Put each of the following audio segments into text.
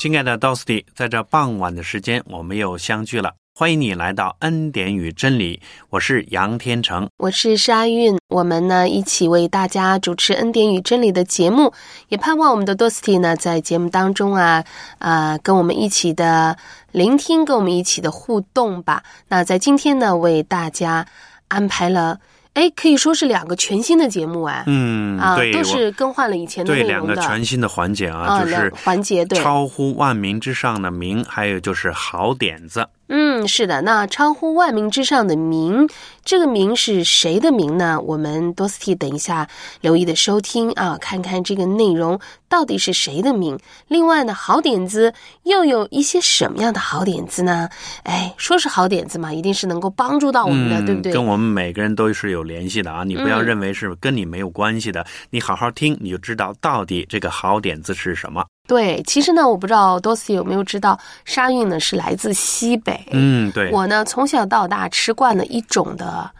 亲爱的 Dosty，在这傍晚的时间，我们又相聚了。欢迎你来到恩典与真理，我是杨天成，我是沙韵，我们呢一起为大家主持恩典与真理的节目，也盼望我们的 Dosty 呢在节目当中啊啊跟我们一起的聆听，跟我们一起的互动吧。那在今天呢，为大家安排了。哎，可以说是两个全新的节目啊，嗯，啊，对，都是更换了以前的对两个全新的环节啊，啊就是环节对超乎万民之上的名，还有就是好点子。嗯，是的，那超乎万民之上的名，这个名是谁的名呢？我们多斯蒂等一下留意的收听啊，看看这个内容到底是谁的名。另外呢，好点子又有一些什么样的好点子呢？哎，说是好点子嘛，一定是能够帮助到我们的，嗯，对不对？跟我们每个人都是有联系的啊！你不要嗯认为是跟你没有关系的，你好好听，你就知道到底这个好点子是什么。对，其实呢，我不知道多斯有没有知道，沙韵呢是来自西北。嗯，对，我呢从小到大吃惯了一种的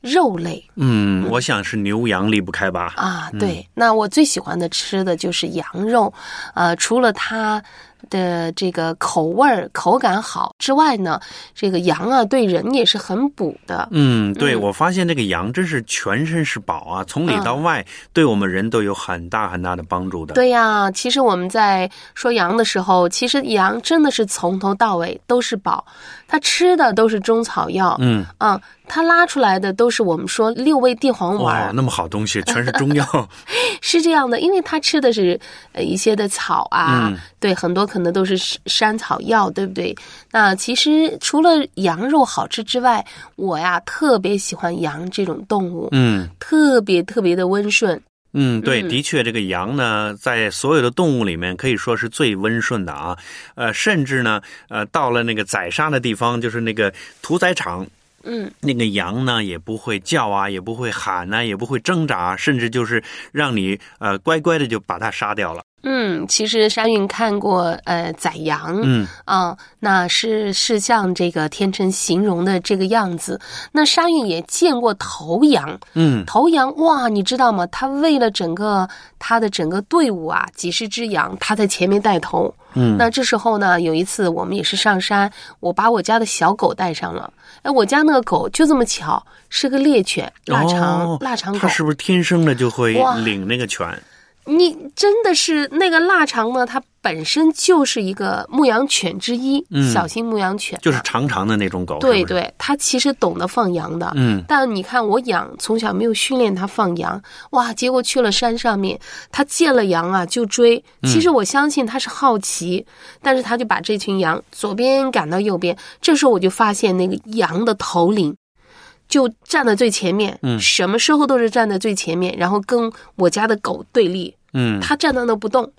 肉类。嗯，我想是牛羊离不开吧。啊，对，那我最喜欢的吃的就是羊肉，呃，除了它的这个口味儿、口感好之外呢，这个羊啊对人也是很补的。嗯，对，嗯我发现这个羊真是全身是宝啊，从里到外，对我们人都有很大很大的帮助的。，对呀，其实我们在说羊的时候，其实羊真的是从头到尾都是宝，它吃的都是中草药，嗯，啊，它拉出来的都是我们说六味地黄丸哇，那么好东西，全是中药。是这样的，因为它吃的是呃一些的草啊，嗯对，很多可能都是山山草药，对不对？那其实除了羊肉好吃之外，我呀特别喜欢羊这种动物，嗯特别特别的温顺。嗯，对，嗯的确，这个羊呢，在所有的动物里面可以说是最温顺的啊。呃，甚至呢，呃，到了那个宰杀的地方，就是那个屠宰场。嗯，那个羊呢，也不会叫啊，也不会喊呐、也不会挣扎，甚至就是让你呃乖乖的就把它杀掉了。嗯，其实沙韵看过呃宰羊，嗯啊，那是是像这个天成形容的这个样子。那沙韵也见过头羊，嗯头羊哇，你知道吗？他为了整个他的整个队伍啊，几十只羊，他在前面带头。嗯，那这时候呢，有一次我们也是上山，我把我家的小狗带上了。哎，我家那个狗就这么巧，是个猎犬，腊肠、哦腊肠狗它。是不是天生的就会领那个犬？你真的是那个腊肠呢？它本身就是一个牧羊犬之一，嗯小型牧羊犬啊，就是长长的那种狗。对对，它其实懂得放羊的。嗯但你看，我养从小没有训练它放羊，哇！结果去了山上面，它见了羊啊就追。嗯其实我相信它是好奇，但是它就把这群羊左边赶到右边。这时候我就发现那个羊的头领就站在最前面，嗯什么时候都是站在最前面，然后跟我家的狗对立。嗯它站在那不动，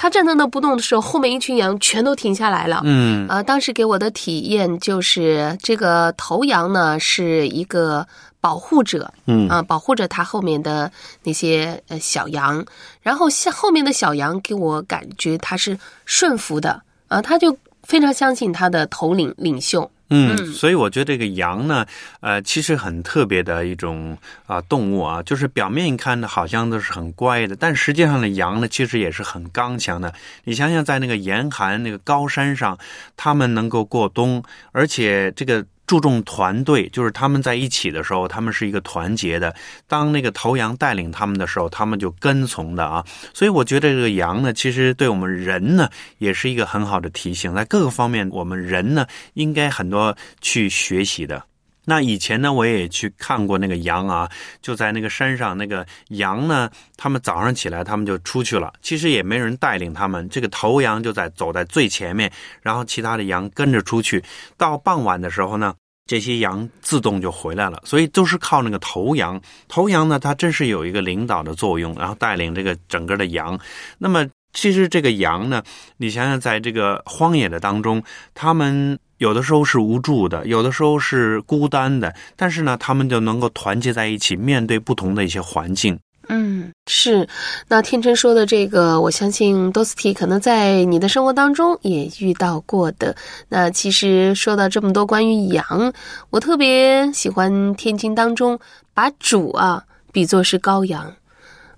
它站在那不动的时候，后面一群羊全都停下来了。嗯。呃，当时给我的体验就是，这个头羊呢是一个保护者，嗯。啊、保护着他后面的那些呃小羊，然后像后面的小羊给我感觉它是顺服的，啊、他就非常相信他的头领领袖。嗯，所以我觉得这个羊呢，呃，其实很特别的一种啊、动物啊，就是表面一看呢好像都是很乖的，但实际上呢，羊呢其实也是很刚强的。你想想，在那个严寒那个高山上，它们能够过冬，而且这个。注重团队，就是他们在一起的时候，他们是一个团结的。当那个头羊带领他们的时候，他们就跟从的啊。所以我觉得这个羊呢，其实对我们人呢，也是一个很好的提醒，在各个方面，我们人呢应该很多去学习的。那以前呢，我也去看过那个羊啊，就在那个山上，那个羊呢，他们早上起来，他们就出去了，其实也没人带领他们，这个头羊就在走在最前面，然后其他的羊跟着出去。到傍晚的时候呢，这些羊自动就回来了。所以都是靠那个头羊。头羊呢，它真是有一个领导的作用，然后带领这个整个的羊。那么其实这个羊呢，你想想，在这个荒野的当中，他们有的时候是无助的，有的时候是孤单的，但是呢，他们就能够团结在一起，面对不同的一些环境。嗯，是。那天真说的这个，我相信多斯蒂可能在你的生活当中也遇到过的。那其实说到这么多关于羊，我特别喜欢天经当中把主啊比作是羔羊。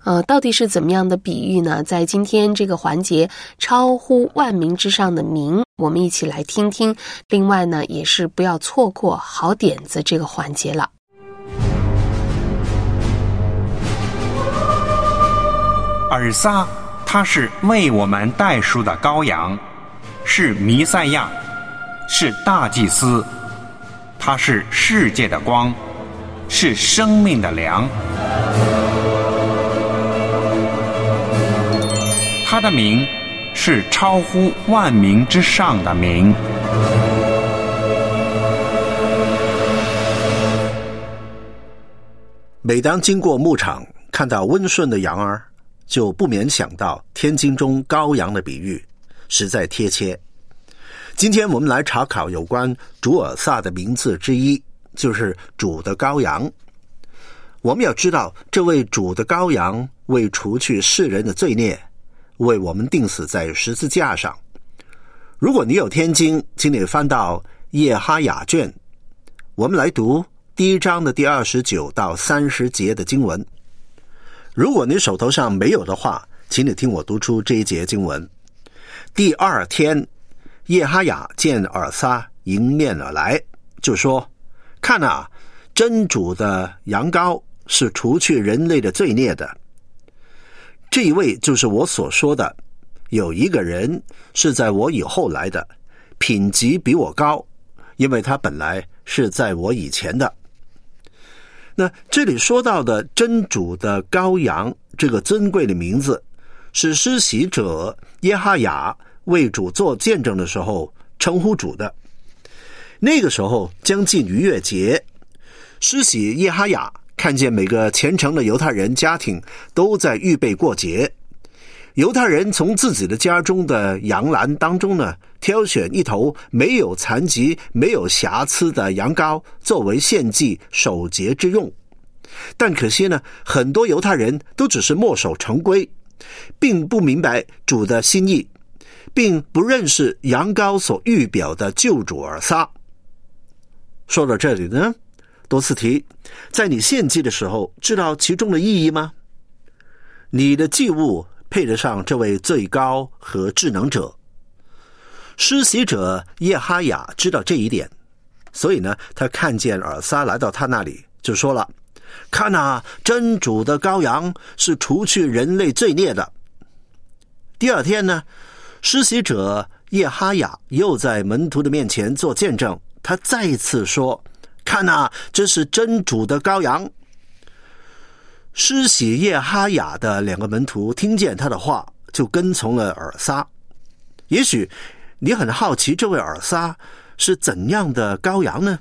呃，到底是怎么样的比喻呢？在今天这个环节，超乎万民之上的名，我们一起来听听。另外呢，也是不要错过好点子这个环节了。尔撒，他是为我们代赎的羔羊，是弥赛亚，是大祭司，他是世界的光，是生命的粮。他的名是超乎万民之上的名。每当经过牧场，看到温顺的羊儿，就不免想到天经中羔羊的比喻，实在贴切。今天我们来查考有关主尔萨的名字之一，就是主的羔羊。我们要知道，这位主的羔羊为除去世人的罪孽。为我们钉死在十字架上。如果你有天经，请你翻到叶哈雅卷，我们来读第一章的第二十九到三十节的经文。如果你手头上没有的话，请你听我读出这一节经文。第二天，叶哈雅见尔撒迎面而来，就说：“看啊，真主的羊羔是除去人类的罪孽的。”这一位就是我所说的，有一个人是在我以后来的，品级比我高，因为他本来是在我以前的。那这里说到的真主的羔羊，这个尊贵的名字，是施洗者耶哈雅为主做见证的时候称呼主的。那个时候将近逾越节，施洗耶哈雅。看见每个虔诚的犹太人家庭都在预备过节，犹太人从自己的家中的羊栏当中呢，挑选一头没有残疾、没有瑕疵的羊羔作为献祭守节之用。但可惜呢，很多犹太人都只是墨守成规，并不明白主的心意，并不认识羊羔所预表的救主尔撒。说到这里呢。多次提，在你献祭的时候，知道其中的意义吗？你的祭物配得上这位最高和智能者。施洗者叶哈雅知道这一点，所以呢，他看见尔撒来到他那里，就说了：“看呐，真主的羔羊是除去人类罪孽的。”第二天呢，施洗者叶哈雅又在门徒的面前做见证，他再次说。看呐，这是真主的羔羊。施洗叶哈雅的两个门徒听见他的话，就跟从了尔撒。也许你很好奇，这位尔撒是怎样的羔羊呢？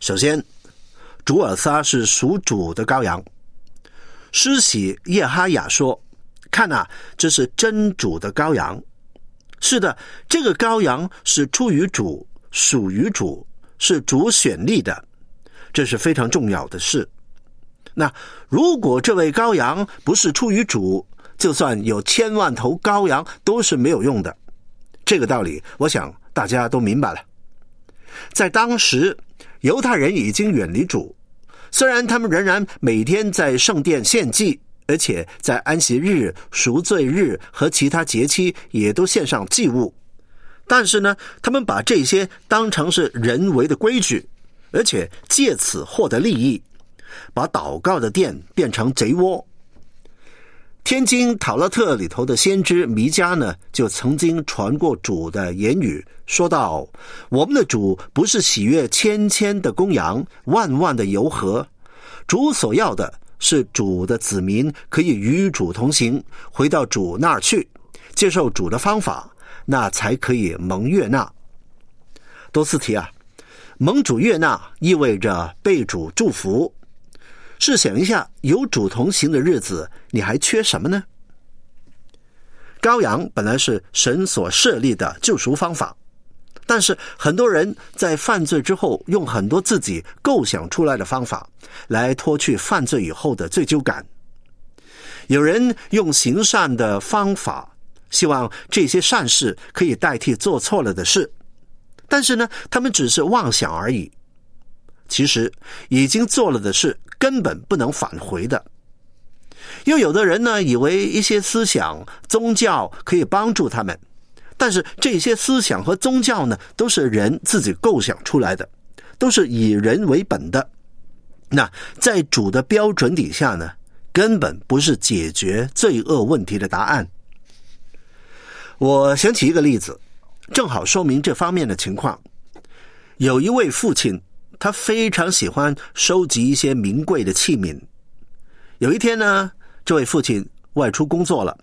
首先，主尔撒是属主的羔羊。施洗叶哈雅说：“看呐，这是真主的羔羊。是的，这个羔羊是出于主，属于主。”是主选立的，这是非常重要的事。那如果这位羔羊不是出于主，就算有千万头羔羊都是没有用的。这个道理，我想大家都明白了。在当时，犹太人已经远离主，虽然他们仍然每天在圣殿献祭，而且在安息日、赎罪日和其他节期也都献上祭物。但是呢，他们把这些当成是人为的规矩，而且借此获得利益，把祷告的殿变成贼窝。天津塔勒特里头的先知弥迦呢，就曾经传过主的言语，说道：“我们的主不是喜悦千千的公羊，万万的油和，主所要的是主的子民可以与主同行，回到主那儿去，接受主的方法。”那才可以蒙悦纳。多斯提啊，蒙主悦纳意味着被主祝福。试想一下，有主同行的日子，你还缺什么呢？羔羊本来是神所设立的救赎方法，但是很多人在犯罪之后，用很多自己构想出来的方法来脱去犯罪以后的罪疚感。有人用行善的方法，希望这些善事可以代替做错了的事，但是呢，他们只是妄想而已。其实已经做了的事根本不能返回的。又有的人呢，以为一些思想、宗教可以帮助他们，但是这些思想和宗教呢，都是人自己构想出来的，都是以人为本的。那在主的标准底下呢，根本不是解决罪恶问题的答案。我想起一个例子，正好说明这方面的情况。有一位父亲，他非常喜欢收集一些名贵的器皿。有一天呢，这位父亲外出工作了，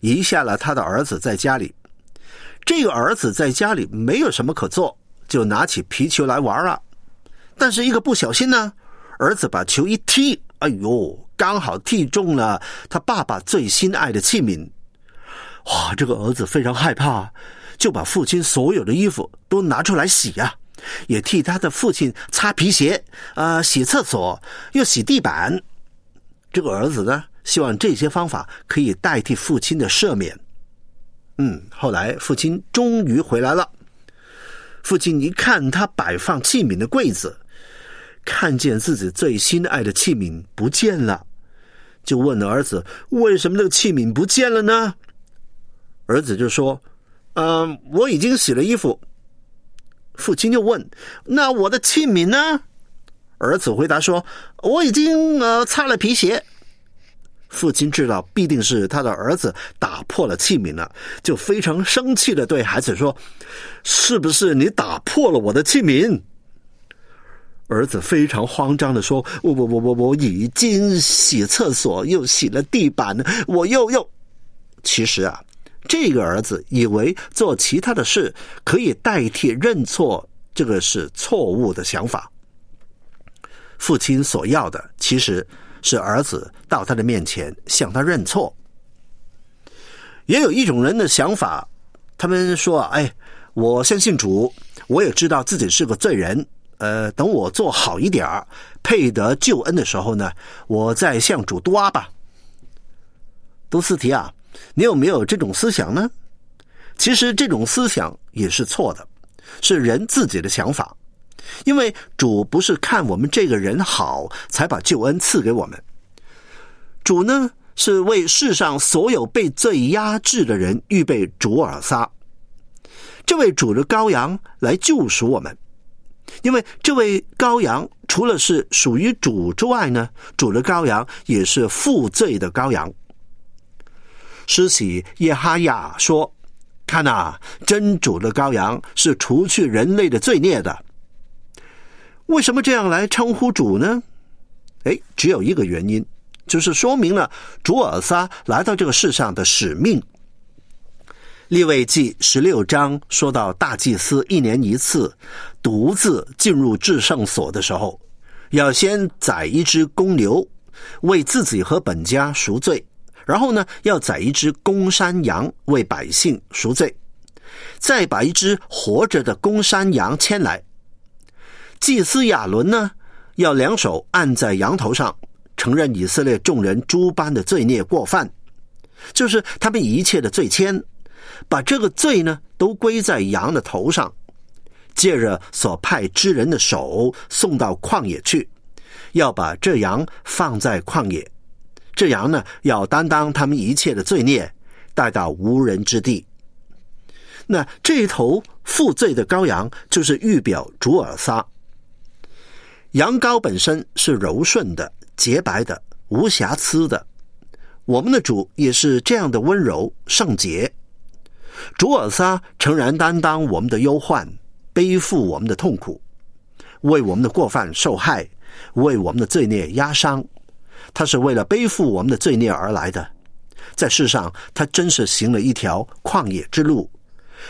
遗下了他的儿子在家里。这个儿子在家里没有什么可做，就拿起皮球来玩了。但是一个不小心呢，儿子把球一踢，哎呦，刚好踢中了他爸爸最心爱的器皿。哇，这个儿子非常害怕，就把父亲所有的衣服都拿出来洗呀，也替他的父亲擦皮鞋，啊，洗厕所，又洗地板。这个儿子呢，希望这些方法可以代替父亲的赦免。嗯，后来父亲终于回来了。父亲一看他摆放器皿的柜子，看见自己最心爱的器皿不见了，就问儿子：“为什么那个器皿不见了呢？”儿子就说：“嗯，我已经洗了衣服。”父亲又问：“那我的器皿呢？”儿子回答说：“我已经呃擦了皮鞋。”父亲知道必定是他的儿子打破了器皿了，就非常生气的对孩子说：“是不是你打破了我的器皿？”儿子非常慌张的说：“我我我我我已经洗厕所，又洗了地板，我又又……其实啊，这个儿子以为做其他的事可以代替认错，这个是错误的想法。”父亲所要的，其实是儿子到他的面前向他认错。也有一种人的想法，他们说：“哎，我相信主，我也知道自己是个罪人。呃，等我做好一点儿，配得救恩的时候呢，我再向主多阿吧。”杜斯提啊，你有没有这种思想呢？其实这种思想也是错的，是人自己的想法。因为主不是看我们这个人好才把救恩赐给我们，主呢是为世上所有被罪压制的人预备主尔撒，这位主的羔羊来救赎我们。因为这位羔羊除了是属于主之外呢，主的羔羊也是负罪的羔羊。施洗耶哈亚说：“看呐，真主的羔羊是除去人类的罪孽的。”为什么这样来称呼主呢？哎，只有一个原因，就是说明了主尔撒来到这个世上的使命。利未记十六章说到，大祭司一年一次独自进入至圣所的时候，要先宰一只公牛，为自己和本家赎罪；然后呢，要宰一只公山羊，为百姓赎罪；再把一只活着的公山羊牵来。祭司亚伦呢，要两手按在羊头上，承认以色列众人诸般的罪孽过犯，就是他们一切的罪愆，把这个罪呢都归在羊的头上，借着所派之人的手送到旷野去，要把这羊放在旷野，这羊呢要担当他们一切的罪孽，带到无人之地。那这一头负罪的羔羊，就是预表主尔撒。羊羔本身是柔顺的、洁白的、无瑕疵的，我们的主也是这样的温柔、圣洁。主尔撒诚然担当我们的忧患，背负我们的痛苦，为我们的过犯受害，为我们的罪孽压伤。他是为了背负我们的罪孽而来的，在世上他真是行了一条旷野之路，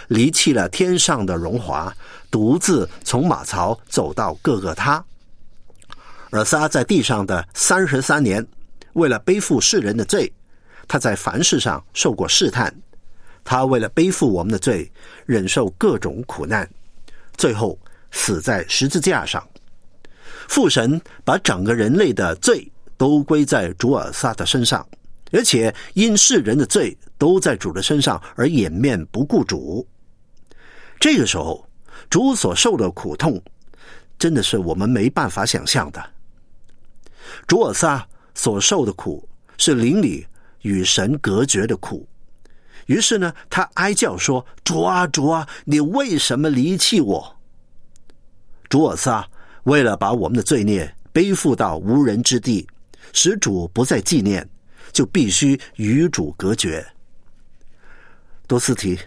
离弃了天上的荣华，独自从马槽走到各个他。尔撒在地上的三十三年，为了背负世人的罪，他在凡事上受过试探。他为了背负我们的罪，忍受各种苦难，最后死在十字架上。父神把整个人类的罪都归在主尔撒的身上，而且因世人的罪都在主的身上而掩面不顾主。这个时候，主所受的苦痛，真的是我们没办法想象的。主尔撒所受的苦是邻里与神隔绝的苦。于是呢，他哀叫说：“主啊，主啊，你为什么离弃我？”主尔撒为了把我们的罪孽背负到无人之地，使主不再纪念，就必须与主隔绝。多斯提，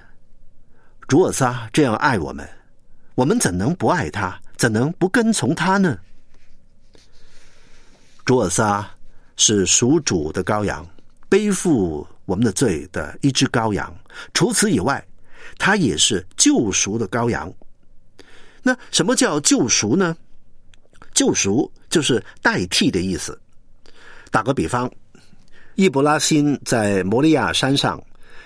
主尔撒这样爱我们，我们怎能不爱他？怎能不跟从他呢？主尔撒是属主的羔羊，背负。我们的罪的一只羔羊，除此以外，它也是救赎的羔羊。那什么叫救赎呢？救赎就是代替的意思。打个比方，易卜拉欣在摩利亚山上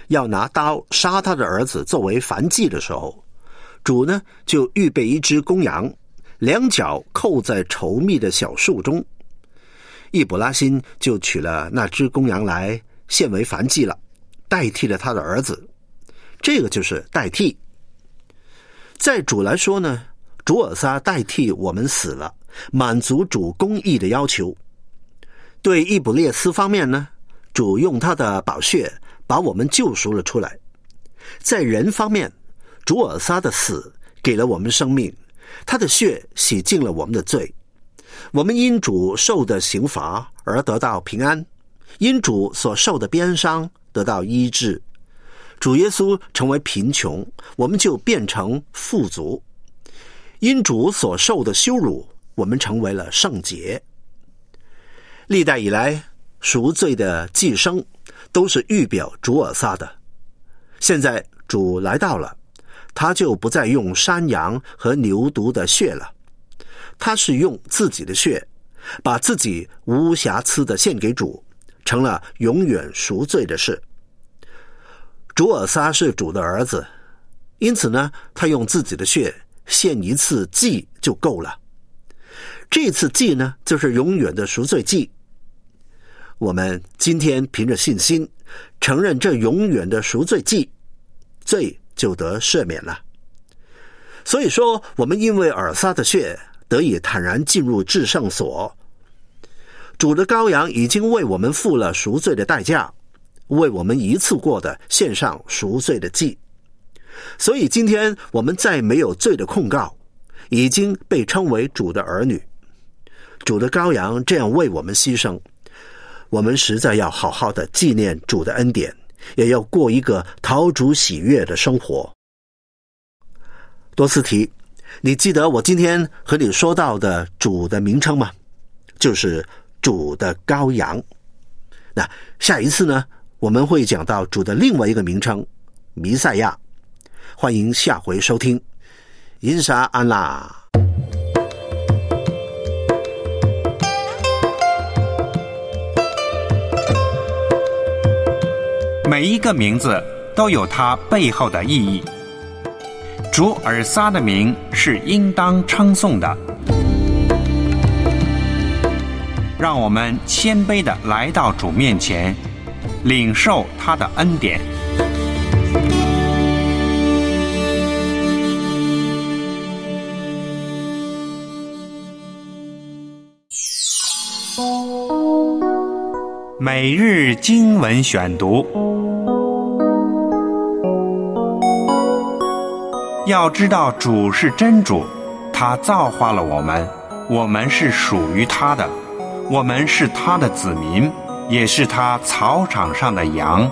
要拿刀杀他的儿子作为燔祭的时候，主呢就预备一只公羊，两脚扣在稠密的小树中。易卜拉欣就取了那只公羊来。献为凡祭了，代替了他的儿子，这个就是代替。在主来说呢，主尔撒代替我们死了，满足主公义的要求。对伊卜列斯方面呢，主用他的宝血把我们救赎了出来。在人方面，主尔撒的死给了我们生命，他的血洗净了我们的罪，我们因主受的刑罚而得到平安。因主所受的鞭伤得到医治，主耶稣成为贫穷，我们就变成富足；因主所受的羞辱，我们成为了圣洁。历代以来赎罪的寄生都是预表主尔撒的，现在主来到了，他就不再用山羊和牛犊的血了，他是用自己的血，把自己无瑕疵的献给主。成了永远赎罪的事。主尔撒是主的儿子，因此呢，他用自己的血献一次祭就够了。这次祭呢，就是永远的赎罪祭。我们今天凭着信心承认这永远的赎罪祭，罪就得赦免了。所以说，我们因为尔撒的血得以坦然进入至圣所。主的羔羊已经为我们付了赎罪的代价，为我们一次过的献上赎罪的祭，所以今天我们再没有罪的控告，已经被称为主的儿女。主的羔羊这样为我们牺牲，我们实在要好好的纪念主的恩典，也要过一个陶主喜悦的生活。多斯提，你记得我今天和你说到的主的名称吗？就是。主的羔羊，那下一次呢？我们会讲到主的另外一个名称——弥赛亚。欢迎下回收听。因沙安啦。每一个名字都有它背后的意义。主尔撒的名是应当称颂的。让我们谦卑的来到主面前，领受他的恩典。每日经文选读，要知道主是真主，他造化了我们，我们是属于他的。我们是他的子民，也是他草场上的羊。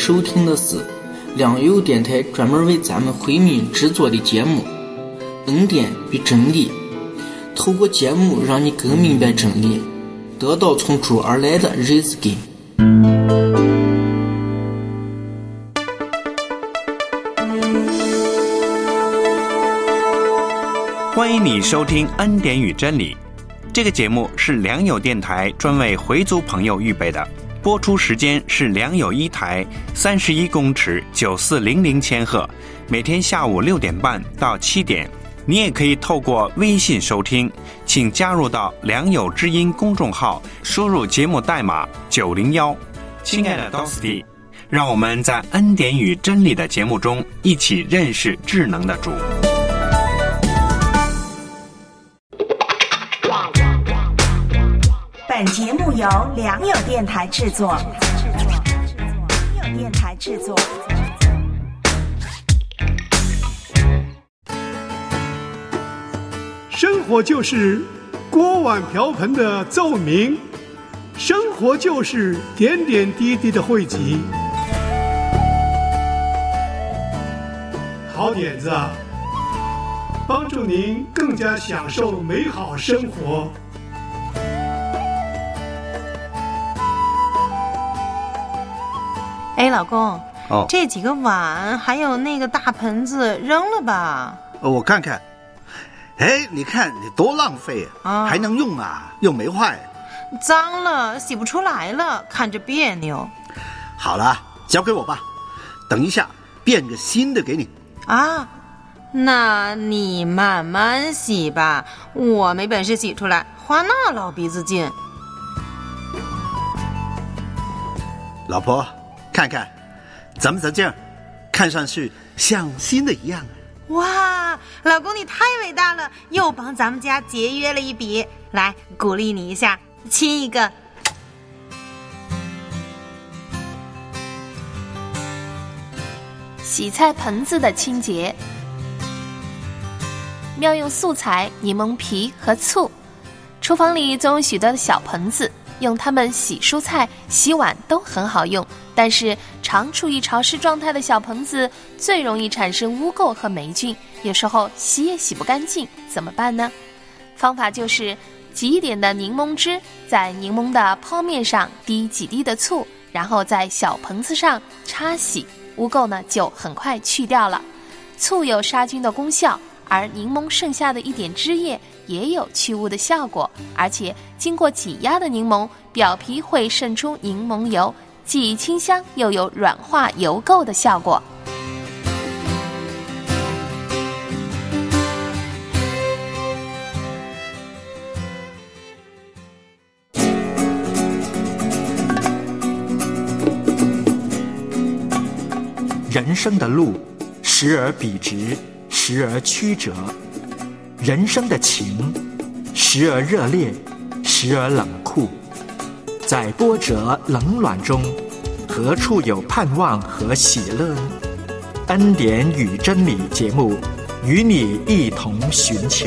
收听的是良友电台专门为咱们回民制作的节目《恩典与真理》，透过节目让你更明白真理，得到从主而来的日子根。欢迎你收听《恩典与真理》这个节目，是良友电台专为回族朋友预备的。播出时间是良友一台三十一公尺九四零零千赫，每天下午六点半到七点。你也可以透过微信收听，请加入到良友之音公众号，输入节目代码九零幺。亲爱的 Dosty，让我们在恩典与真理的节目中一起认识智能的主。本节目由良友电台制作。良友电台制作。生活就是锅碗瓢盆的奏鸣，生活就是点点滴滴的汇集。好点子啊，帮助您更加享受美好生活。哎，老公，哦，这几个碗还有那个大盆子扔了吧？呃我看看。哎，你看你多浪费啊还能用啊，又没坏。脏了，洗不出来了，看着别扭好了，交给我吧，等一下变个新的给你。啊。那你慢慢洗吧，我没本事洗出来，花那老鼻子劲。老婆，看看，咱们在这儿，看上去像新的一样。哇，老公你太伟大了，又帮咱们家节约了一笔。来，鼓励你一下，亲一个。洗菜盆子的清洁，妙用素材柠檬皮和醋。厨房里总有许多的小盆子，用它们洗蔬菜、洗碗都很好用。但是常处于潮湿状态的小盆子最容易产生污垢和霉菌，有时候洗也洗不干净，怎么办呢？方法就是挤一点的柠檬汁，在柠檬的剖面上滴几滴的醋，然后在小盆子上擦洗，污垢呢就很快去掉了。醋有杀菌的功效，而柠檬剩下的一点汁液也有去污的效果，而且经过挤压的柠檬表皮会渗出柠檬油，既清香又有软化油垢的效果。人生的路，时而笔直，时而曲折；人生的情，时而热烈，时而冷酷。在波折冷暖中，何处有盼望和喜乐呢？恩典与真理节目，与你一同寻求。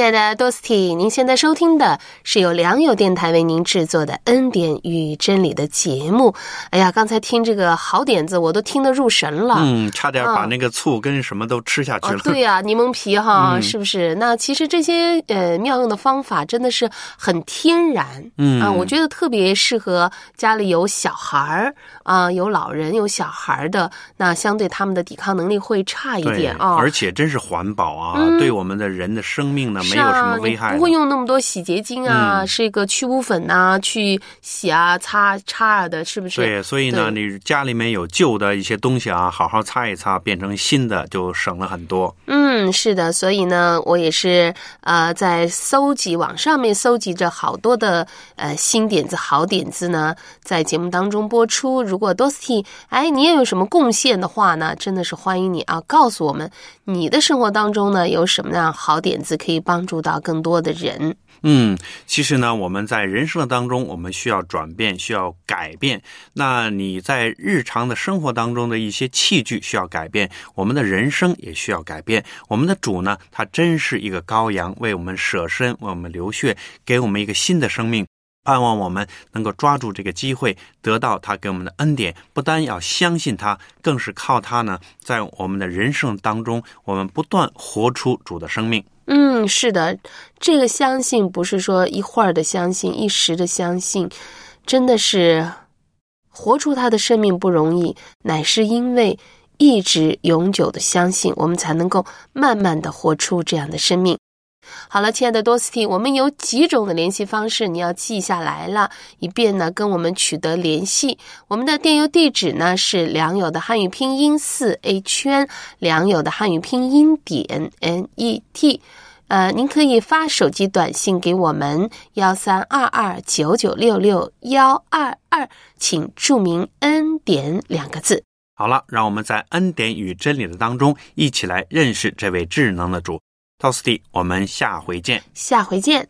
亲爱的多斯蒂，您现在收听的是由良友电台为您制作的《恩典与真理》的节目。哎呀，刚才听这个好点子，我都听得入神了。嗯，差点把嗯那个醋跟什么都吃下去啊了。，对呀、柠檬皮哈，嗯是不是？那其实这些呃妙用的方法真的是很天然，嗯啊，我觉得特别适合家里有小孩儿啊，有老人有小孩儿的，那相对他们的抵抗能力会差一点啊。而且真是环保啊，嗯对我们的人的生命呢没是有什啊，么危害不会用那么多洗洁精啊，嗯是一个去污粉呐、去洗啊、擦擦啊的，是不是？对，所以呢，你家里面有旧的一些东西啊，好好擦一擦，变成新的，就省了很多。嗯，是的，所以呢，我也是呃在搜集网上面搜集着好多的呃新点子、好点子呢，在节目当中播出。如果 Dosty，哎，你也有什么贡献的话呢，真的是欢迎你啊，告诉我们你的生活当中呢有什么样好点子可以帮帮助到更多的人。嗯，其实呢，我们在人生当中，我们需要转变，需要改变。那你在日常的生活当中的一些器具需要改变，我们的人生也需要改变。我们的主呢，他真是一个羔羊，为我们舍身，为我们流血，给我们一个新的生命。盼望我们能够抓住这个机会，得到他给我们的恩典。不单要相信他，更是靠他呢，在我们的人生当中，我们不断活出主的生命。嗯，是的，这个相信不是说一会儿的相信，一时的相信，真的是活出他的生命不容易，乃是因为一直永久的相信，我们才能够慢慢的活出这样的生命。好了，亲爱的多斯蒂，我们有几种的联系方式，你要记下来了，以便呢跟我们取得联系。我们的电邮地址呢是良友的汉语拼音四 a 圈，良友的汉语拼音点 n e t。呃，您可以发手机短信给我们幺三二二九九六六幺二二，请注明“恩典”两个字。好了，让我们在恩典与真理的当中，一起来认识这位智能的主。道斯蒂，我们下回见。下回见。